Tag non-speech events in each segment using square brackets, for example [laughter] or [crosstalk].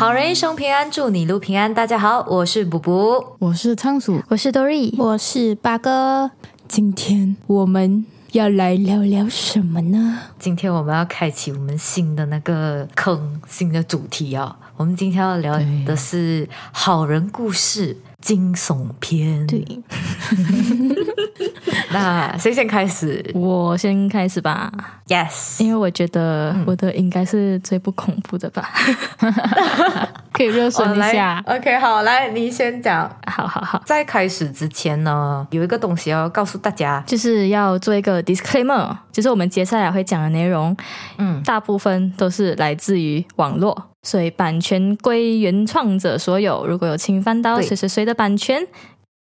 好人一生平安，祝你路平安。大家好，我是卜卜，我是仓鼠，我是 Dory，我是八哥。今天我们要来聊聊什么呢？今天我们要开启我们新的那个坑，新的主题啊！我们今天要聊的是好人故事。惊悚片，对，[laughs] [laughs] 那谁先开始？我先开始吧。Yes，因为我觉得我的应该是最不恐怖的吧，[laughs] 可以热身一下。OK，好，来，你先讲。好好好，在开始之前呢，有一个东西要告诉大家，就是要做一个 disclaimer，就是我们接下来会讲的内容，嗯，大部分都是来自于网络。所以版权归原创者所有，如果有侵犯到谁谁谁的版权，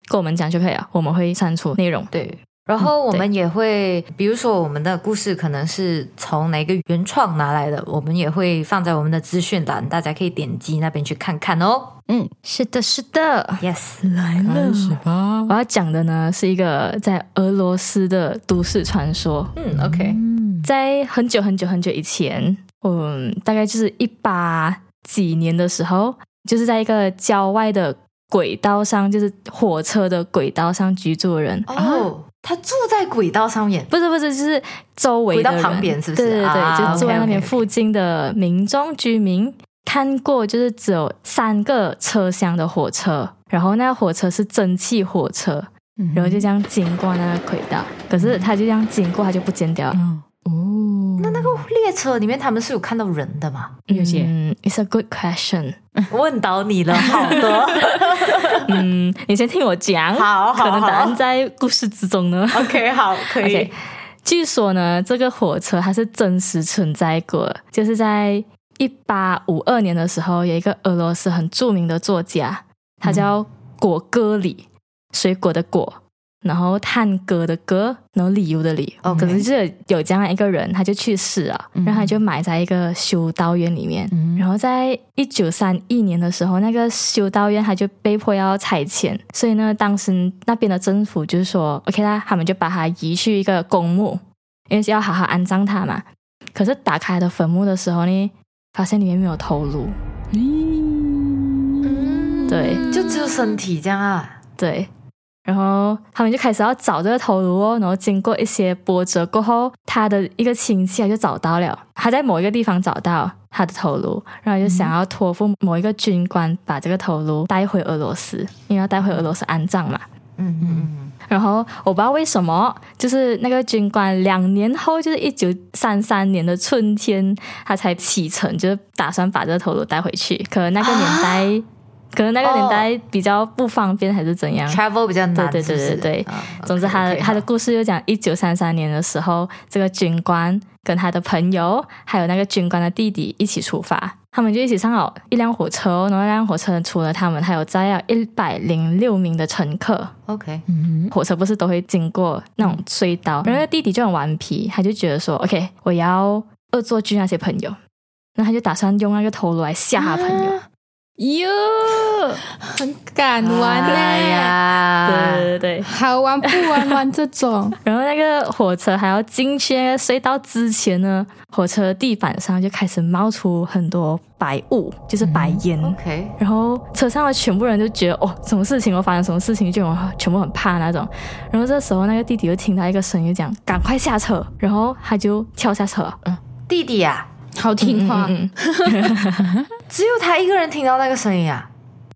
跟我们讲就可以了，我们会删除内容。对，然后我们也会，比如说我们的故事可能是从哪个原创拿来的，我们也会放在我们的资讯栏，大家可以点击那边去看看哦。嗯，是的，是的，Yes，来了，是吧？我要讲的呢是一个在俄罗斯的都市传说。嗯，OK，在很久很久很久以前。嗯，大概就是一八几年的时候，就是在一个郊外的轨道上，就是火车的轨道上居住的人。哦，他住在轨道上面？不是，不是，就是周围轨道旁边，是不是？对对对，就住在那边附近的民众居民看过，就是只有三个车厢的火车，然后那个火车是蒸汽火车，然后就这样经过那个轨道，可是他就这样经过，他就不见掉了。哦，那那个列车里面他们是有看到人的吗？有些，It's a good question，问到你了，好的，[laughs] 嗯，你先听我讲，好，可能答案在故事之中呢。OK，好，可以。[laughs] 据说呢，这个火车它是真实存在过，就是在一八五二年的时候，有一个俄罗斯很著名的作家，他叫果戈里，水果的果。然后探戈的戈，然后理由的理，哦，可能就是有这样一个人，他就去世了，然后他就埋在一个修道院里面。然后在一九三一年的时候，那个修道院他就被迫要拆迁，所以呢，当时那边的政府就是说，OK 啦，他们就把他移去一个公墓，因为要好好安葬他嘛。可是打开的坟墓的时候呢，发现里面没有头颅，嗯，对，就只有身体这样啊，对。然后他们就开始要找这个头颅哦，然后经过一些波折过后，他的一个亲戚就找到了，他在某一个地方找到他的头颅，然后就想要托付某一个军官把这个头颅带回俄罗斯，因为要带回俄罗斯安葬嘛。嗯嗯嗯。然后我不知道为什么，就是那个军官两年后，就是一九三三年的春天，他才启程，就是打算把这个头颅带回去。可能那个年代。可能那个年代比较不方便，还是怎样？Travel 比较难。对对对对对。总之，他他的故事就讲一九三三年的时候，这个军官跟他的朋友，还有那个军官的弟弟一起出发，他们就一起上了一辆火车。然后那辆火车除了他们，还有载有一百零六名的乘客。OK，火车不是都会经过那种隧道？然后弟弟就很顽皮，他就觉得说：“OK，我要恶作剧那些朋友。”那他就打算用那个头颅来吓他朋友。哟，很敢玩呢呀！对对对，好玩不玩玩这种。[laughs] 然后那个火车还要进去隧道之前呢，火车地板上就开始冒出很多白雾，就是白烟。OK，然后车上的全部人就觉得哦，什么事情？我发生什么事情？就全部很怕那种。然后这时候那个弟弟就听到一个声音讲：“赶快下车！”然后他就跳下车。嗯，弟弟呀。好听话，[laughs] 只有他一个人听到那个声音啊！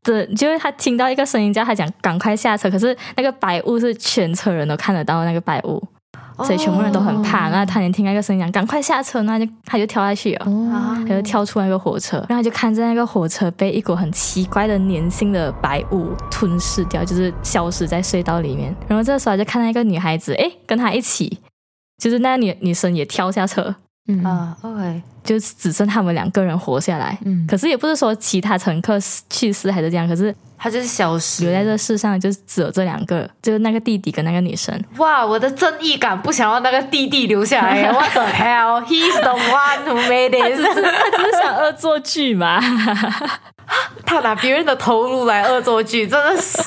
对，就是他听到一个声音叫他讲赶快下车，可是那个白雾是全车人都看得到那个白雾，所以全部人都很怕。那他连听那个声音讲赶快下车，那就他就跳下去了，他就跳出那个火车，然后就看着那个火车被一股很奇怪的粘性的白雾吞噬掉，就是消失在隧道里面。然后这时候就看到一个女孩子，哎，跟他一起，就是那女女生也跳下车。啊，OK，就只剩他们两个人活下来。嗯，可是也不是说其他乘客去世还是这样，可是他就是消失，留在这世上，就只有这两个，就是那个弟弟跟那个女生。哇，我的正义感不想要那个弟弟留下来。[laughs] What the hell? He's the one who made it。[laughs] 他只是他只是想恶作剧嘛。[laughs] 他拿别人的头颅来恶作剧，真的是。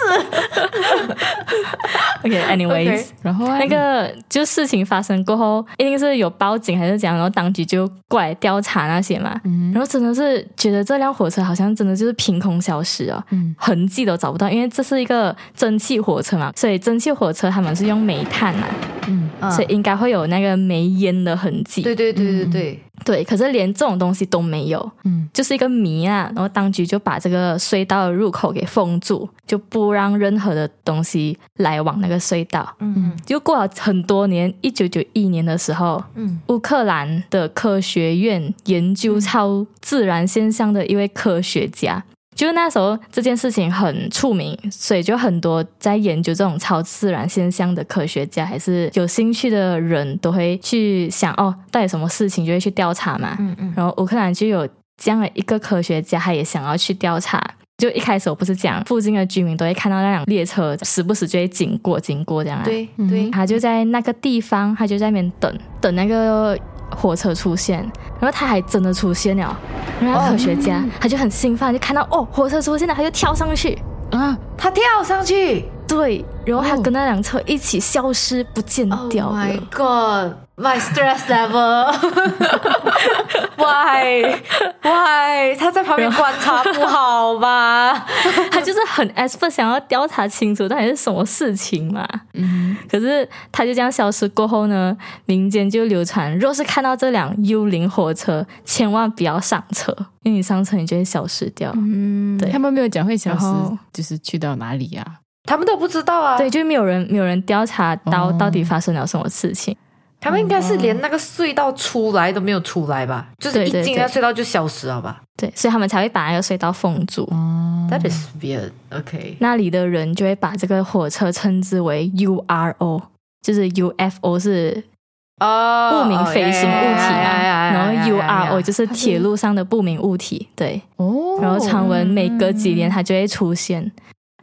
OK，anyways，、OK 然后啊那个就事情发生过后，一定是有报警还是怎样，然后当局就过来调查那些嘛。嗯。然后真的是觉得这辆火车好像真的就是凭空消失哦，嗯。痕迹都找不到，因为这是一个蒸汽火车嘛，所以蒸汽火车他们是用煤炭嘛，嗯。嗯所以应该会有那个煤烟的痕迹。对对对对对，对，可是连这种东西都没有，嗯就是一个谜啊。然后当局就把这个隧道的入口给封住，就不让任何的东西来往那个隧道。嗯就过了很多年，一九九一年的时候，嗯乌克兰的科学院研究超自然现象的一位科学家，就那时候这件事情很出名，所以就很多在研究这种超自然现象的科学家，还是有兴趣的人都会去想哦，到底什么事情就会去调查嘛。嗯嗯然后乌克兰就有这样的一个科学家，他也想要去调查。就一开始我不是讲附近的居民都会看到那辆列车时不时就会经过经过这样啊，对对，他就在那个地方，他就在那边等等那个火车出现，然后他还真的出现了，然后科学家、他就很兴奋，就看到哦火车出现了，他就跳上去，啊，他跳上去。对，然后他哦。跟那辆车一起消失不见掉，Oh 了。my God。My stress level. [laughs] Why? Why? 他在旁边观察不好吧？[laughs] 他就是很 expert 想要调查清楚到底是什么事情嘛。嗯可是他就这样消失过后呢，民间就流传，若是看到这辆幽灵火车，千万不要上车，因为你上车你就会消失掉。嗯，对他们没有讲会消失，就是去到哪里啊？他们都不知道啊。对，，就没有人没有人调查到哦到底发生了什么事情。他们应该是连那个隧道出来都没有出来吧？就是一进那隧道就消失了吧对，所以他们才会把那个隧道封住。哦，？That is weird. OK. 那里的人就会把这个火车称之为 URO，就是 UFO 是哦不明飞行物体嘛，然后 URO 就就是铁路上的不明物体。对，哦，然后传闻每隔几年它就会出现。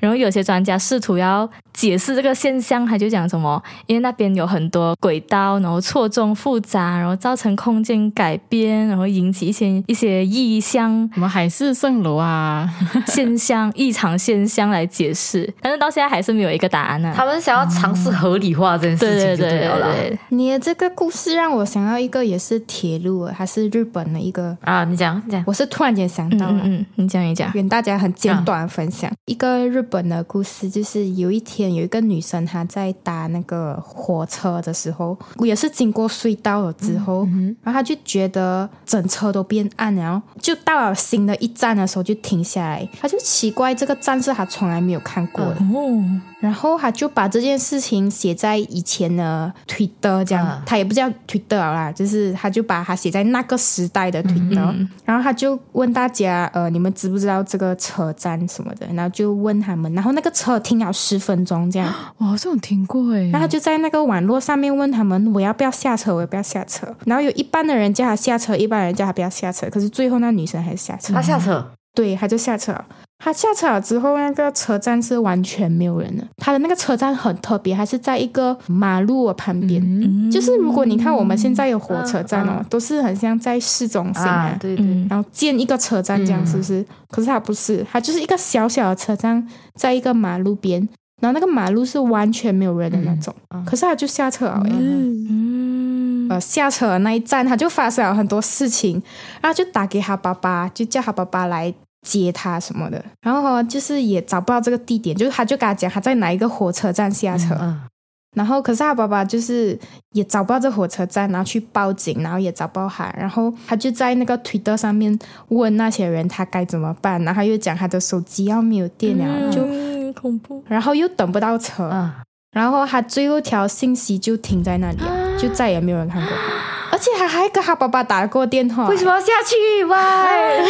然后有些专家试图要解释这个现象，他就讲什么，因为那边有很多轨道，然后错综复杂，然后造成空间改变，然后引起一些一些异象什么海市蜃楼啊？现象、异常现象来解释，但是到现在还是没有一个答案呢、他们想要尝试合理化这件事情就对对了啦。对对，你的这个故事让我想到一个，也是铁路，还是日本的一个，啊，你讲你讲。我是突然间想嗯到了。嗯嗯，你讲一讲，跟大家很简短的分享、一个日本的故事，就是有一天有一个女生她在搭那个火车的时候，也是经过隧道了之后，然后她就觉得整车都变暗了，然后就到了新的一站的时候就停下来，她就奇怪这个站是她从来没有看过。的，哦，然后她就把这件事情写在以前的 Twitter 这样，啊。她也不叫 Twitter 啦，就是她就把它写在那个时代的 Twitter，、然后她就问大家，呃，你们知不知道这个车站什么的？然后就问他们，然后那个车停了十分钟这样，我好像有听过哎，然后他就在那个网络上面问他们，我要不要下车？我要不要下车？然后有一半的人叫他下车，一半人叫他不要下车，可是最后那女生还是下车。他下车，对，他就下车了。他下车了之后，那个车站是完全没有人的。他的那个车站很特别，还是在一个马路的旁边。嗯就是如果你看我们现在有火车站哦，嗯都是很像在市中心啊啊，对对，嗯然后建一个车站这样，嗯是不是？可是他不是，他就是一个小小的车站，在一个马路边，然后那个马路是完全没有人的那种。可是他就下车了、欸，嗯，呃，下车的那一站，他就发生了很多事情，然后就打给他爸爸，就叫他爸爸来接他什么的。然后哦就是也找不到这个地点，就是他就跟他讲他在哪一个火车站下车，嗯然后可是他爸爸就是也找不到这火车站，然后去报警，然后也找不到他，然后他就在那个 Twitter 上面问那些人他该怎么办，然后又讲他的手机要没有电了，就嗯。恐怖，然后又等不到车，嗯，然后他最后一条信息就停在那里了，就再也没有人看过且他还跟他爸爸打过电话，为什么要下去？喂，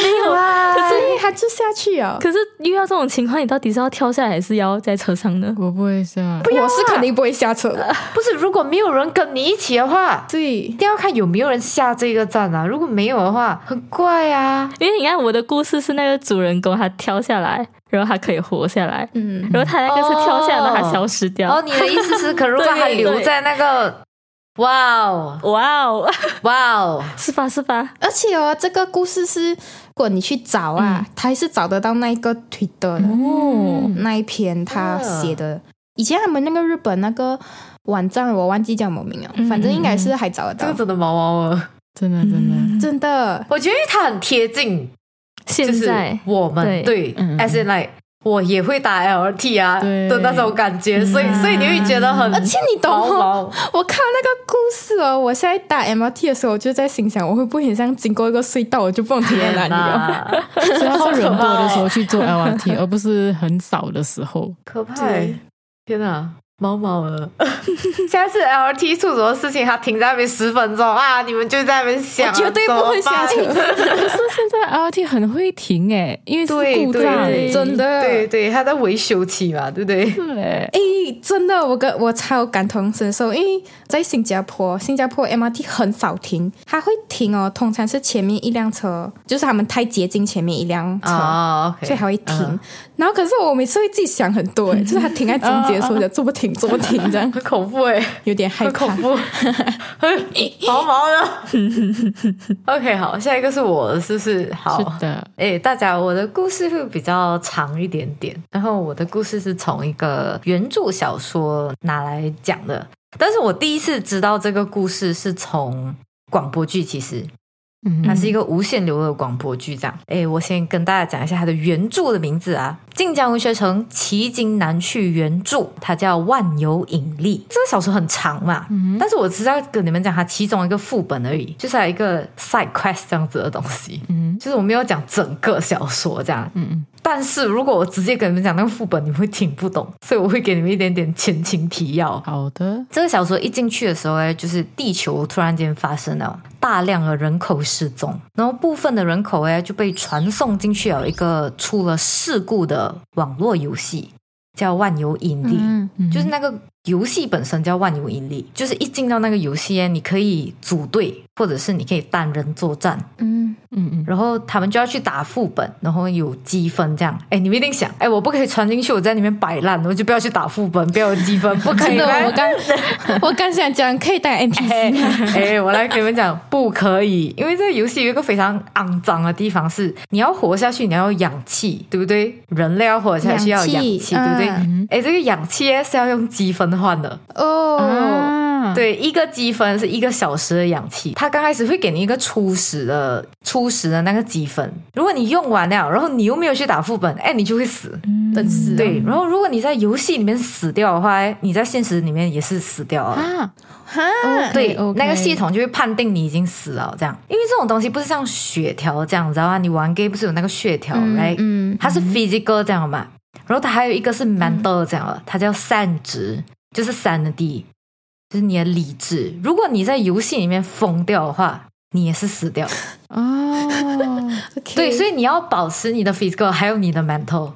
没有啊，可是他就下去啊。可是遇到这种情况，你到底是要跳下来，还是要在车上呢？我不会下，我是肯定不会下车的。不是，如果没有人跟你一起的话，对一，定要看有没有人下这个站啊。如果没有的话，很怪啊。因为你看我的故事是那个主人公他跳下来，然后他可以活下来，嗯，然后他那个是跳下来，他消失掉。哦，你的意思是，可如果他 [laughs] 留在那个，哇哦，哇哦，哇哦，[laughs] 是吧是吧？而且哦，这个故事是如果你去找啊，他还是找得到那一个 Twitter 的、哦，那一篇他写的。以前他们那个日本那个网站我忘记叫什么名了，嗯。反正应该是还找得到。这个。真的毛毛了。真的真的，真的，我觉得他很贴近，就是现在我们对。对嗯。嗯 S N I。我也会打 LT 啊对。的那种感觉，所以所以你会觉得很，而且你懂毛毛我看那个故事哦，我现在打 MRT 的时候，我就在心想，我会不会很像经过一个隧道，我就不能停在哪里了？那所以要是人多的时候去做 LRT，而不是很少的时候。可怕欸！天哪，毛毛了！[laughs] 下次 LT 出什么事情，他停在那边十分钟啊，你们就在那边想绝对不会下车 [laughs] 可是现在 LRT 很会停诶，因为是对故障，真的对对，他在维修期嘛，对不对？是诶，诶，真的，我跟我超感同身受，因为在新加坡，新加坡 MRT 很少停，它会停哦，通常是前面一辆车，就是他们太接近前面一辆车。所以还会停，嗯然后可是我每次会自己想很多，诶，就是他停在中间的时候，我 [laughs] 就怎么停怎么停，这样 [laughs] 很恐怖哎，有点害怕很恐。怖，毛毛的。OK，好，下一个是我的，是不是？好，是的，哎，大家，我的故事会比较长一点点，然后我的故事是从一个原著小说拿来讲的，但是我第一次知道这个故事是从广播剧，其实嗯它是一个无限流的广播剧，这样。哎，我先跟大家讲一下它的原著的名字啊，晋江文学城奇经难去原著，它叫《万有引力》。这个小说很长嘛，嗯但是我只是要跟你们讲它其中一个副本而已，就是还有一个 side quest 这样子的东西。嗯就是我没有讲整个小说这样，嗯嗯，但是如果我直接跟你们讲那个副本，你们会听不懂，所以我会给你们一点点前情提要。好的，这个小说一进去的时候呢，就是地球突然间发生了大量的人口失踪，然后部分的人口哎就被传送进去了一个出了事故的网络游戏，叫万有引力。嗯嗯就是那个游戏本身叫万有引力，就是一进到那个游戏呢，你可以组队，或者是你可以单人作战，嗯，嗯嗯，然后他们就要去打副本，然后有积分这样。哎，你们一定想，哎，我不可以传进去，我在里面摆烂，我就不要去打副本，不要有积分，不可以，吗我刚 [laughs] 我刚想讲可以当 NPC，[laughs] 哎、哎我来给你们讲，不可以，因为这个游戏有一个非常肮脏的地方是，你要活下去，你要有氧气，对不对？人类要活下去要有氧氧气气，对不对？哎、嗯这个氧气是要用积分换的，哦，啊，对，一个积分是一个小时的氧气，它刚开始会给你一个初始的初始的那个积分，如果你用完了，然后你又没有去打副本，哎，你就会死。等死了对，然后如果你在游戏里面死掉的话，哎你在现实里面也是死掉了。啊，哈，对那个系统就会判定你已经死了，这样。因为这种东西不是像血条这样，你知道吗？你玩 game 不是有那个血条、嗯 r i g h t 嗯它是 physical 这样嘛，然后它还有一个是 mental 这样的，它叫善值，就是 sanity，就是你的理智。如果你在游戏里面疯掉的话，你也是死掉。[laughs] 哦 [laughs] 对，所以你要保持你的 physical 还有你的 mental。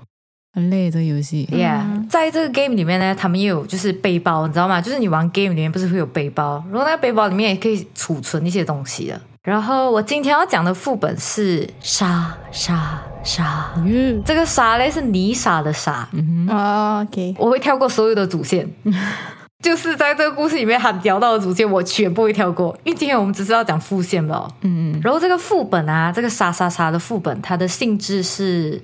很累这游戏，Yeah，、嗯在这个 game 里面呢，他们也有就是背包，你知道吗？就是你玩 game 里面不是会有背包，然后那个背包里面也可以储存一些东西的。然后我今天要讲的副本是沙沙沙，嗯，这个沙嘞是泥沙的沙，嗯哼，哦，OK，我会跳过所有的主线。[laughs] 就是在这个故事里面喊聊到的主线，我全部会跳过，因为今天我们只是要讲副线吧。嗯嗯，然后这个副本啊，这个沙沙沙的副本，它的性质是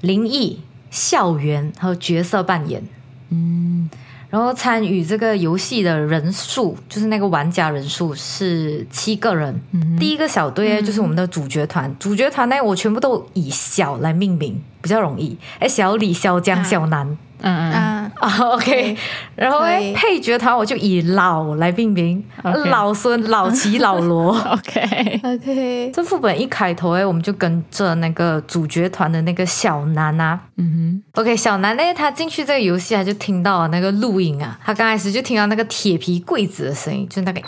灵异、校园和角色扮演。嗯，然后参与这个游戏的人数，就是那个玩家人数是七个人。嗯第一个小队呢，就是我们的主角团。主角团呢，我全部都以小来命名，比较容易。哎，小李、小江、啊小南嗯嗯，啊，啊，OK。然后诶，配角团我就以老来命名，老孙、老齐、老罗。[laughs] OK，OK，这副本一开头哎，我们就跟着那个主角团的那个小南啊。嗯哼。OK，小南呢，他进去这个游戏，他就听到了那个录音啊，他刚开始就听到那个铁皮柜子的声音，就是那个咦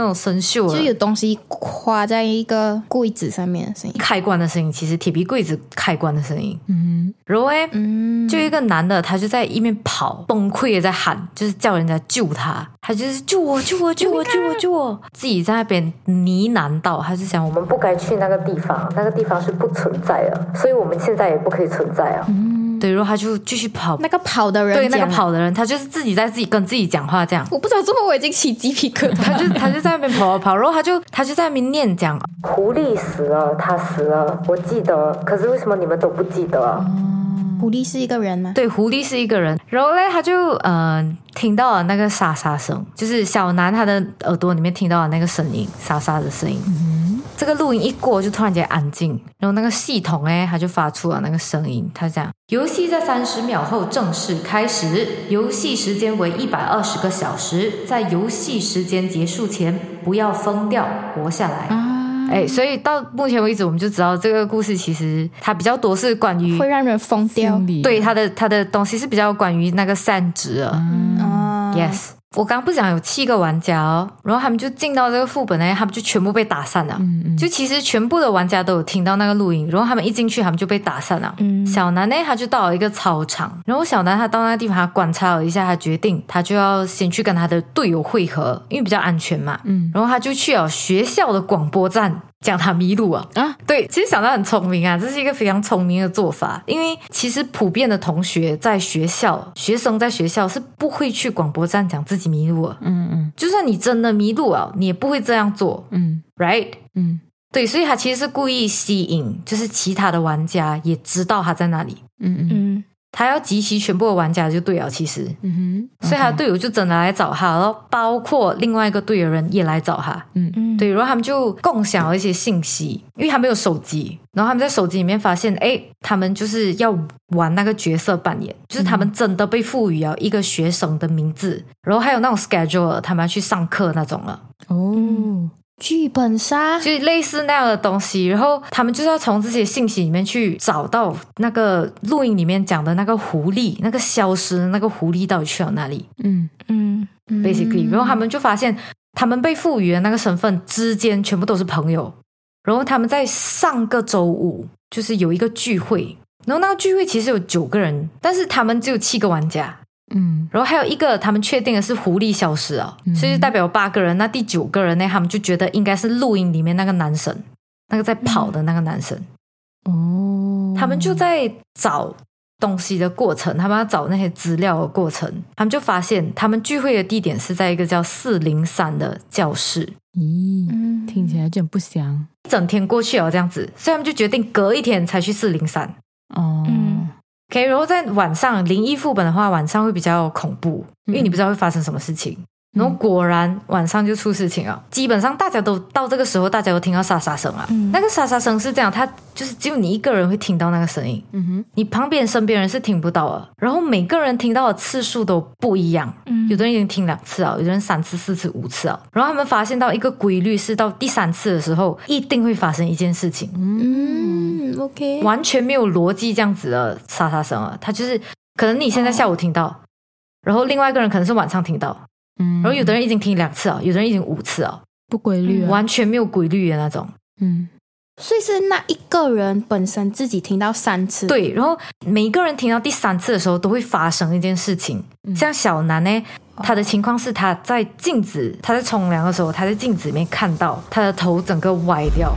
那种生锈了。就有的东西挂在一个柜子上面的声音，开关的声音，其实铁皮柜子开关的声音。哼，嗯。然后呢，嗯，就一个男的，他就在一面跑，崩溃的在喊，就是叫人家救他，他就是救我，救我，救我，救我，救我，自己在那边呢喃道，他是想我们不该去那个地方，那个地方是不存在的，所以我们现在也不可以存在啊。嗯对，然后他就继续跑，那个跑的人对那个跑的人，他就是自己在自己跟自己讲话这样。我不知道，最后我已经起鸡皮疙瘩。他就他就在那边跑跑跑，然后他就他就在那边念讲，狐狸死了，他死了，我记得，可是为什么你们都不记得？狐狸是一个人吗？对，狐狸是一个人，然后嘞，他就呃听到了那个沙沙声，就是小南他的耳朵里面听到了那个声音，沙沙的声音。这个录音一过，就突然间安静，然后那个系统哎，它就发出了那个声音，它讲游戏在三十秒后正式开始，游戏时间为一百二十个小时，在游戏时间结束前不要疯掉，活下来。啊，哎，所以到目前为止，我们就知道这个故事其实它比较多是关于会让人疯掉。对它的它的东西是比较关于那个善值的。啊 Yes，我刚刚不是讲有七个玩家哦，然后他们就进到这个副本呢，他们就全部被打散了。嗯嗯就其实全部的玩家都有听到那个录音，然后他们一进去，他们就被打散了。嗯小南呢，他就到了一个操场，然后小南他到那个地方，他观察了一下，他决定他就要先去跟他的队友会合，因为比较安全嘛。嗯然后他就去了学校的广播站，讲他迷路啊。啊，对，其实小南很聪明啊，这是一个非常聪明的做法。因为其实普遍的同学在学校，学生在学校是不会去广播站讲自己迷路啊。嗯嗯就算你真的迷路了，你也不会这样做嗯，right？嗯对，所以他其实是故意吸引，就是其他的玩家也知道他在那里，嗯嗯嗯他要集齐全部的玩家就对了。其实，嗯哼，所以他的队友就真的来找他，然后包括另外一个队友人也来找他。嗯。嗯，对，然后他们就共享了一些信息，因为他没有手机，然后他们在手机里面发现，哎，他们就是要玩那个角色扮演，就是他们真的被赋予了一个学生的名字，然后还有那种 schedule，他们要去上课那种了，哦，剧本杀就是类似那样的东西。然后他们就是要从这些信息里面去找到那个录音里面讲的那个狐狸，那个消失的那个狐狸到底去了哪里嗯嗯？Basically，然后他们就发现，他们被赋予的那个身份之间全部都是朋友。然后他们在上个周五就是有一个聚会，然后那个聚会其实有九个人，但是他们只有七个玩家。嗯然后还有一个，他们确定的是狐狸消失啊，所以就代表有八个人。那第九个人呢，他们就觉得应该是录音里面那个男生，那个在跑的那个男生。哦，他们就在找东西的过程，他们要找那些资料的过程，他们就发现他们聚会的地点是在一个叫四零三的教室。咦，嗯听起来有点不祥一整天过去了，这样子，所以他们就决定隔一天才去四零三。哦，嗯 OK，然后在晚上灵异副本的话，晚上会比较恐怖，因为你不知道会发生什么事情。然后果然晚上就出事情了，基本上大家都到这个时候，大家都听到沙沙声了。嗯那个沙沙声是这样，它就是只有你一个人会听到那个声音，嗯哼，你旁边身边人是听不到的。然后每个人听到的次数都不一样，嗯有的人已经听两次啊，有的人三次、四次、五次啊。然后他们发现到一个规律是，到第三次的时候，一定会发生一件事情。嗯，OK，完全没有逻辑这样子的沙沙声啊，它就是可能你现在下午听到，然后另外一个人可能是晚上听到，嗯，然后有的人已经听两次哦，有的人已经五次哦，不规律啊，完全没有规律的那种。嗯。所以是那一个人本身自己听到三次，，对，然后每一个人听到第三次的时候，都会发生一件事情。像小南呢，他的情况是他在镜子，他在冲凉的时候，他在镜子里面看到他的头整个歪掉。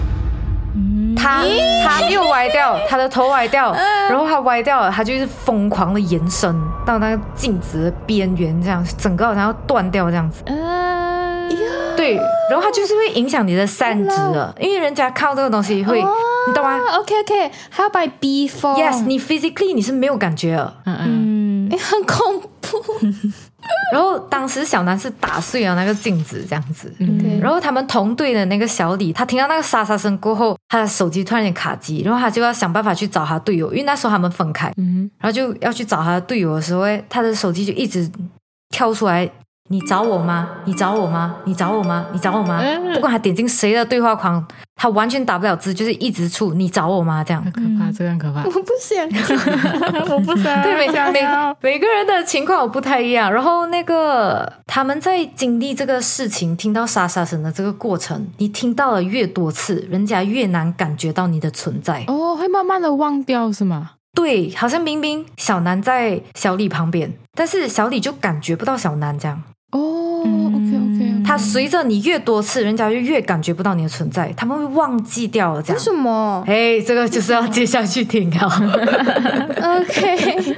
嗯他他又歪掉，他的头歪掉，然后他歪掉了，他就是疯狂的延伸到那个镜子的边缘，这样整个好像要断掉这样子。呃，对，然后它就是会影响你的散值了，因为人家看到这个东西会，你懂吗？OK OK，还要把你逼疯？Yes，你 physically 你是没有感觉的。嗯嗯嗯哎 [laughs] 很恐怖。然后当时小南是打碎了那个镜子这样子。对然后他们同队的那个小李，他听到那个沙沙声过后，他的手机突然间卡机，然后他就要想办法去找他队友，因为那时候他们分开，嗯然后就要去找他的队友的时候，诶他的手机就一直跳出来：“你找我吗？你找我吗？你找我吗？你找我吗？”嗯不管他点进谁的对话框，他完全打不了字，就是一直处“你找我吗”这样很。可怕，这个很可怕 [laughs] 我，不想，[laughs] 我不想，对，每每想要每个人的情况有不太一样。然后那个他们在经历这个事情，听到沙沙声的这个过程，你听到了越多次，人家越难感觉到你的存在。哦，会慢慢的忘掉是吗？对，好像明明小南在小李旁边，但是小李就感觉不到小南这样。哦它随着你越多次，人家就越感觉不到你的存在，他们会忘记掉了这为。什么哎，这个就是要接下去听啊。？OK，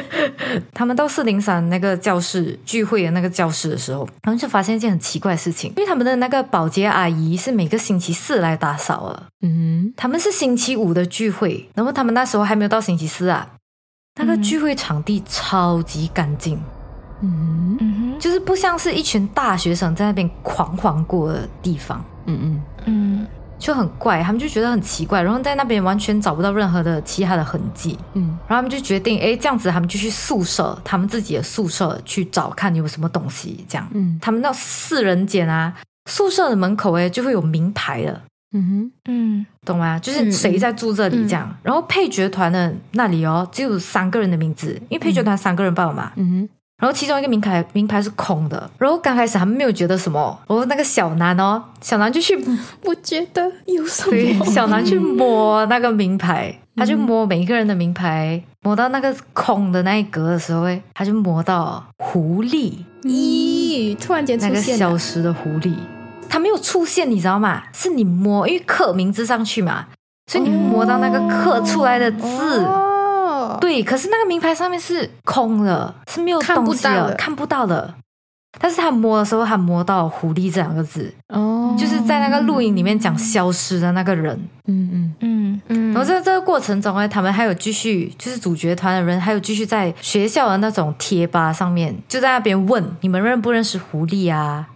[laughs] 他们到四零三那个教室聚会的那个教室的时候，他们就发现一件很奇怪的事情，因为他们的那个保洁阿姨是每个星期四来打扫了，嗯他们是星期五的聚会，然后他们那时候还没有到星期四啊。那个聚会场地超级干净，嗯嗯就是不像是一群大学生在那边狂欢过的地方，嗯嗯。嗯就很怪，他们就觉得很奇怪，然后在那边完全找不到任何的其他的痕迹，嗯。然后他们就决定，哎，这样子他们就去宿舍，他们自己的宿舍去找看有什么东西，这样。嗯。他们那四人间啊，宿舍的门口哎就会有名牌的，嗯哼。嗯。懂吗？就是谁在住这里这样。然后配角团的那里哦，只有三个人的名字，因为配角团三个人报嘛。嗯然后其中一个名牌名牌是空的。然后刚开始他们没有觉得什么，然后那个小南哦，小南就去我觉得有什对么？[laughs] 小南去摸那个名牌，他就摸每一个人的名牌，摸到那个空的那一格的时候，哎，他就摸到狐狸。咦，突然间那个出现了，消失的狐狸，它没有出现，你知道吗？是你摸，因为刻名字上去嘛，所以你摸到那个刻出来的字。哦，对，可是那个名牌上面是空的，是没有看不东西的，到的看不到的。但是他摸的时候，他摸到“狐狸”这两个字，哦，就是在那个录影里面讲消失的那个人。嗯嗯嗯嗯然后在这个过程中呢，他们还有继续，就是主角团的人还有继续在学校的那种贴吧上面，就在那边问你们认不认识狐狸啊？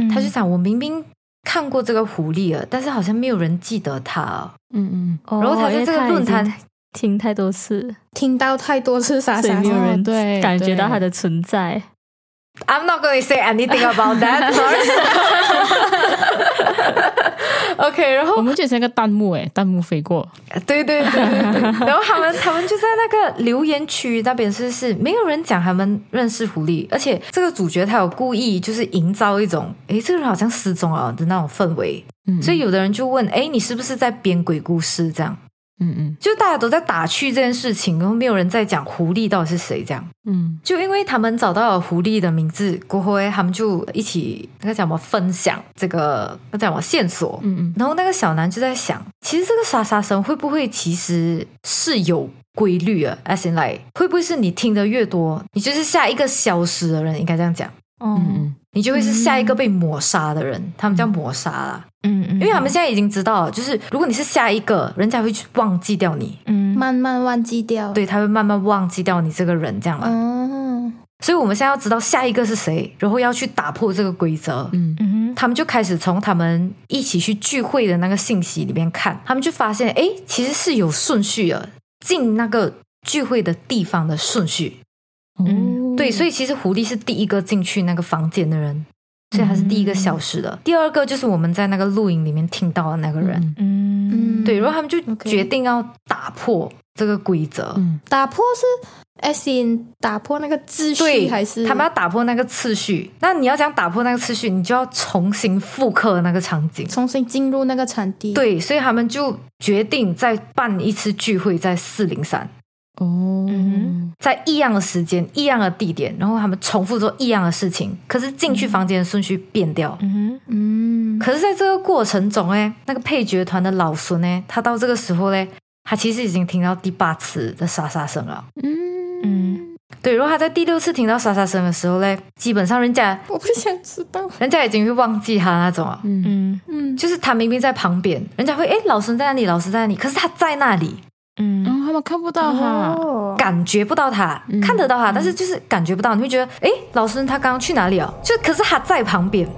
嗯他就讲，我明明看过这个狐狸了，但是好像没有人记得他哦。嗯嗯哦然后他在这个论坛听太多次，听到太多次傻所以傻有人对感觉到对他的存在。I'm not going to say anything about that. [laughs] OK，然我后们就像个弹幕诶，弹幕飞过，对对对对对，然后他们他们就在那个留言区那边是是没有人讲他们认识狐狸，而且这个主角他有故意就是营造一种诶这个人好像失踪了的那种氛围，嗯，所以有的人就问诶你是不是在编鬼故事这样？嗯嗯就大家都在打趣这件事情，然后没有人在讲狐狸到底是谁这样。嗯就因为他们找到了狐狸的名字过后，诶他们就一起那个叫什么分享这个那叫什么线索。嗯嗯然后那个小南就在想，其实这个沙沙声会不会其实是有规律啊？as in like 会不会是你听得越多，你就是下一个消失的人？应该这样讲，嗯你就会是下一个被抹杀的人。他们叫抹杀啦，嗯嗯因为他们现在已经知道了，就是如果你是下一个，人家会去忘记掉你，嗯慢慢忘记掉。，对，他会慢慢忘记掉你这个人，这样了。嗯，所以我们现在要知道下一个是谁，然后要去打破这个规则。嗯嗯他们就开始从他们一起去聚会的那个信息里面看，他们就发现，哎，其实是有顺序的，进那个聚会的地方的顺序。哦，对，所以其实狐狸是第一个进去那个房间的人，所以他是第一个消失的。第二个就是我们在那个录影里面听到的那个人。嗯嗯对，然后他们就决定要打破这个规则。嗯打破是 S in 打破那个秩序对，还是他们要打破那个次序？那你要想打破那个次序，你就要重新复刻那个场景。重新进入那个场地？，对，所以他们就决定再办一次聚会，在四零三，哦嗯在异样的时间、异样的地点，然后他们重复做异样的事情，可是进去房间的顺序变掉。嗯嗯，可是，在这个过程中，哎，那个配角团的老孙呢，他到这个时候呢，他其实已经听到第八次的沙沙声了。嗯。嗯。对，如果他在第六次听到沙沙声的时候呢，基本上人家我不想知道。人家已经会忘记他那种啊。嗯。嗯。嗯，就是他明明在旁边，人家会哎，老孙在那里，老孙在那里，可是他在那里，嗯然后他们看不到他，哦，感觉不到他，嗯看得到他，但是就是感觉不到。你会觉得，诶，老师他刚刚去哪里哦？就可是他在旁边。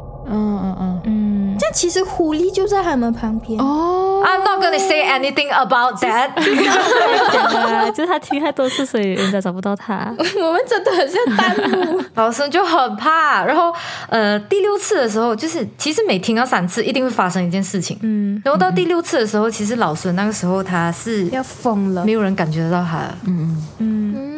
其实狐狸就在他们旁边。哦，I'm not gonna say anything about that [laughs] 就是他听太多次，所以人家找不到他。[laughs] 我们真的很像弹幕。[laughs] 老师就很怕。然后，呃，第六次的时候，就是其实每听到三次，一定会发生一件事情。嗯然后到第六次的时候，其实老孙那个时候他是要疯了没。有人感觉得到他的。嗯嗯嗯，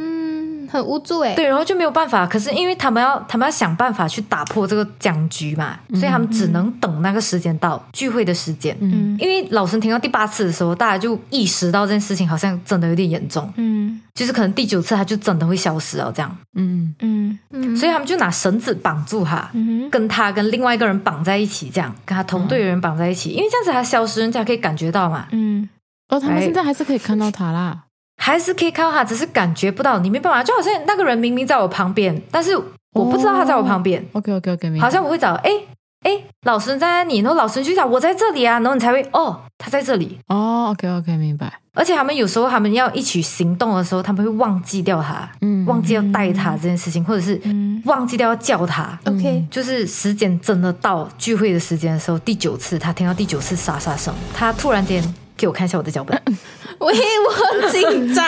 很无助哎。对，然后就没有办法。可是因为他们要他们要想办法去打破这个僵局嘛，所以他们只能等那个时间到聚会的时间。嗯因为老神听到第八次的时候，大家就意识到这件事情好像真的有点严重，嗯就是可能第九次他就真的会消失了这样，嗯嗯嗯，所以他们就拿绳子绑住他。嗯跟他跟另外一个人绑在一起，这样跟他同队的人绑在一起，因为这样子他消失，人家可以感觉到嘛，嗯哦，他们哎现在还是可以看到他啦。还是可以看到他，只是感觉不到，你没办法，就好像那个人明明在我旁边，但是我不知道他在我旁边，OK OK OK，好像我会找，哎哎，老师在那里？然后老师去找我在这里啊，然后你才会哦，他在这里。哦，OK OK，明白。而且他们有时候他们要一起行动的时候，他们会忘记掉他，嗯忘记要带他这件事情，或者是嗯忘记掉要叫他。OK，就是时间真的到聚会的时间的时候，第九次他听到第九次沙沙声，他突然间给我看一下我的脚本。[laughs] [laughs] 喂，我很紧张。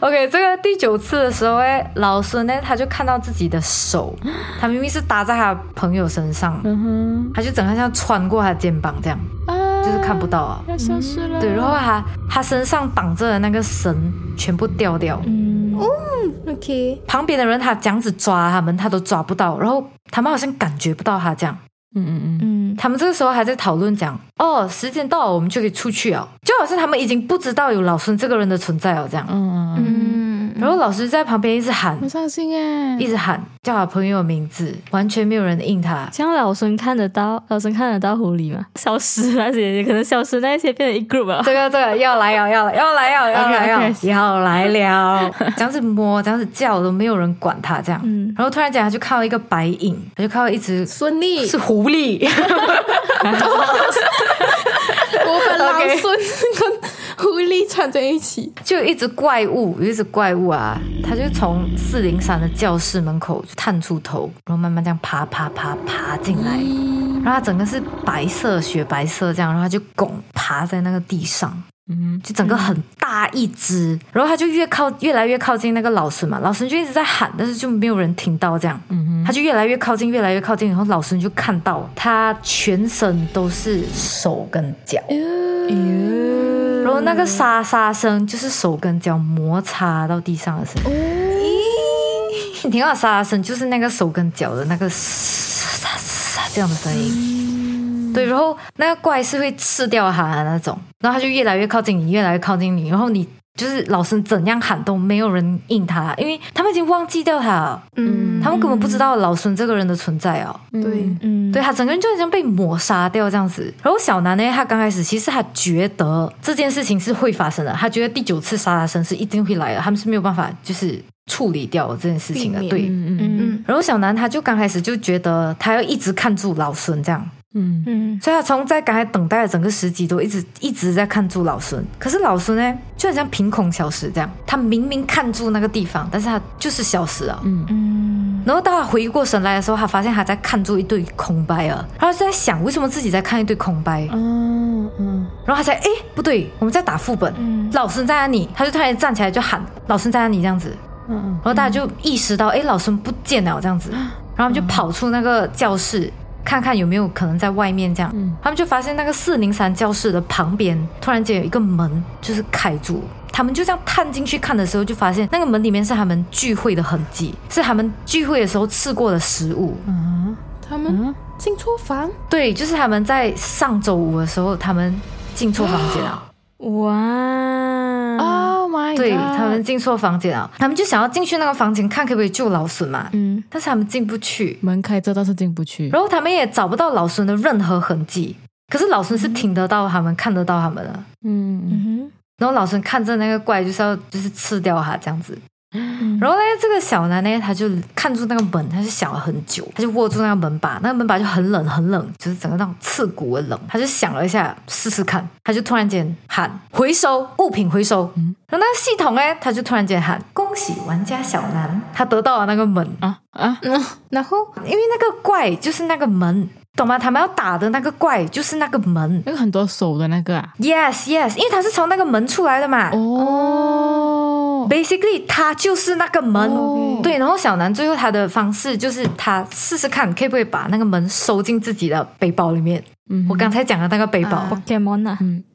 OK，这个第九次的时候，哎，老孙呢，他就看到自己的手，他明明是搭在他朋友身上，嗯他就整个像穿过他的肩膀这样，啊就是看不到啊。要消失了。对，然后他他身上绑着的那个绳全部掉掉，嗯 OK，旁边的人他这样子抓他们，他都抓不到，然后他们好像感觉不到他这样。嗯嗯嗯。嗯。他们这个时候还在讨论讲，哦，时间到了，我们就可以出去哦，就好像他们已经不知道有老孙这个人的存在哦这样。嗯嗯，嗯，然后老师在旁边一直喊，很伤心哎。一直喊叫他朋友的名字，完全没有人应他。这样老孙看得到，老孙看得到狐狸吗？消失那些可能消失那些变成一 group 了。这个这个要来要，要来要来要要来要要来了，这样子摸，这样子叫都没有人管他这样。嗯然后突然间他就看到一个白影，他就看到一只孙俪，是狐狸，[laughs] 我本老孙跟 [laughs] 狐狸串在一起。就一只怪物，有一只怪物啊，他就从四零三的教室门口探出头，然后慢慢这样爬爬爬爬进来。然后它整个是白色、雪白色这样，然后它就拱爬在那个地上，嗯就整个很大一只，然后他就越靠越来越靠近那个老师嘛，老师就一直在喊，但是就没有人听到这样，嗯他就越来越靠近，越来越靠近，然后老师就看到他全身都是手跟脚，后那个沙沙声就是手跟脚摩擦到地上的声音，你听到沙沙声就是那个手跟脚的那个沙沙这样的声音。对，然后那个怪是会吃掉它的那种，然后它就越来越靠近你，越来越靠近你，然后你就是老师怎样喊都没有人应他，因为他们已经忘记掉他了，嗯，他们根本不知道老孙这个人的存在哦。对，嗯，对他整个人就已经被抹杀掉这样子。然后小南呢，他刚开始其实他觉得这件事情是会发生的，他觉得第九次杀他生是一定会来的，他们是没有办法就是处理掉这件事情的。对，嗯嗯嗯嗯然后小南他就刚开始就觉得他要一直看住老孙这样。嗯。嗯。所以他从在刚才等待的整个十几都一直一直在看住老孙，可是老孙呢就很像凭空消失这样，他明明看住那个地方，但是他就是消失了。嗯。嗯。然后当他回过神来的时候，他发现他在看住一堆空白啊，然就在想为什么自己在看一堆空白，嗯嗯然后他才哎不对，我们在打副本，嗯。老孙在哪里？他就突然站起来就喊老孙在哪里这样子，嗯然后大家就意识到哎老孙不见了这样子，然后他们就跑出那个教室。看看有没有可能在外面这样，嗯他们就发现那个四零三教室的旁边突然间有一个门，就是开住。他们就这样探进去看的时候，就发现那个门里面是他们聚会的痕迹，是他们聚会的时候吃过的食物。嗯他们进错房，对，就是他们在上周五的时候，他们进错房间了。[gasps] 哇，Oh my god，对他们进错房间了，他们就想要进去那个房间看可不可以救老孙嘛，嗯但是他们进不去，门开着，但是进不去。然后他们也找不到老孙的任何痕迹。可是老孙是听得到他们，看得到他们的。嗯嗯然后老孙看着那个怪，就是要就是吃掉他这样子。哼然后呢，这个小男呢，他就看住那个门，他就想了很久，他就握住那个门把，那个门把就很冷很冷，就是整个那种刺骨的冷。他就想了一下，试试看，他就突然间喊回收物品回收，然后那个系统呢，他就突然间喊恭喜玩家小南，他得到了那个门，啊啊，嗯，然后因为那个怪就是那个门。懂吗？他们要打的那个怪就是那个门那个很多手的那个啊。，yes yes，因为他是从那个门出来的嘛。哦，Basically，他就是那个门。哦。对，然后小南最后他的方式就是他试试看，可不可以把那个门收进自己的背包里面。嗯。我刚才讲的那个背包，，Pokemon 啊，嗯。[laughs]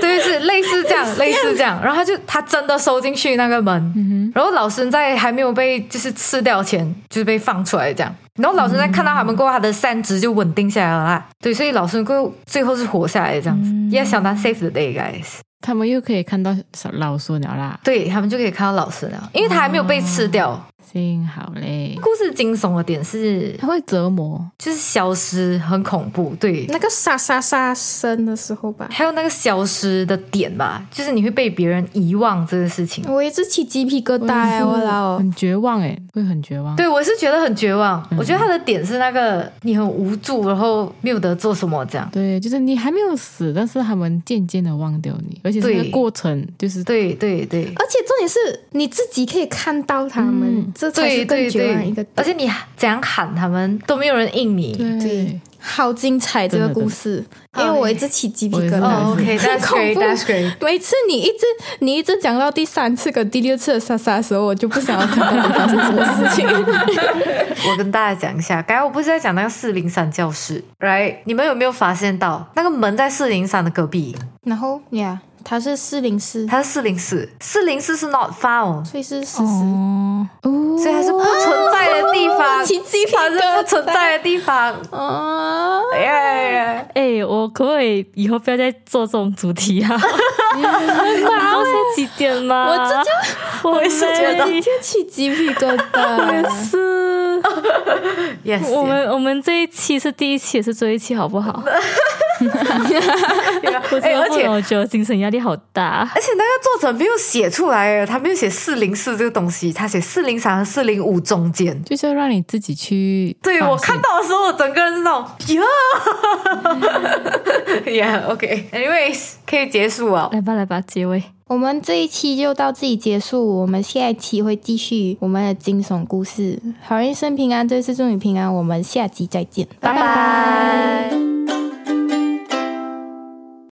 对，是类似这样 [laughs] 类似这样，然后他就他真的收进去那个门，然后老师在还没有被就是吃掉前，就是被放出来这样。然后老师在看到他们过后，他的三值就稳定下来了啦。对，所以老师过后最后是活下来的这样子，也相当 safe 的 day guys。他们又可以看到小老鼠了啦，对他们就可以看到老鼠了，因为它还没有被吃掉。幸好嘞，故事惊悚的点是它会折磨，就是消失很恐怖，对，那个沙沙沙声的时候吧，还有那个消失的点吧，就是你会被别人遗忘这个事情。我一直起鸡皮疙瘩哎，我老。很绝望哎，会很绝望。对我是觉得很绝望，我觉得他的点是那个你很无助，然后没有得做什么这样。对，就是你还没有死，但是他们渐渐的忘掉你，而且这个过程就是对对对，而且重点是你自己可以看到他们。这才是更绝望一个，而且你怎样喊他们都没有人应你，对，好精彩这个故事，因为我一直起鸡皮疙瘩，OK，That's great，That's great。每次你一直你一直讲到第三次跟第六次的莎莎的时候，我就不想要看到发生什么事情。[laughs] 我跟大家讲一下，刚才我不是在讲那个四零三教室，Right？你们有没有发现到那个门在四零三的隔壁？然后，Yeah。它是四零四，它是四零四，四零四是 not found，所以是事实，哦，所以它是不存在的地方，[laughs] 奇迹它是不存在的地方，哦，哎呀，哎，我可不可以以后不要再做这种主题啊？[laughs] 你知道现在几点吗？我这就，我也是觉得。起鸡皮疙瘩，也是，[laughs] Yes，我们我们这一期是第一期，也是最后一期，好不好？[laughs] 哎，而且我觉得精神压力好大。而且那个作者没有写出来，他没有写四零四这个东西，他写四零三和四零五中间，就是要让你自己去。对我看到的时候，我整个人是那种 [laughs] 呀，Yeah，OK，Anyways，可以结束啊，来吧，来吧，结尾。我们这一期就到这里结束，我们下一期会继续我们的惊悚故事。好人一生平安，这次祝你平安，我们下集再见，拜拜。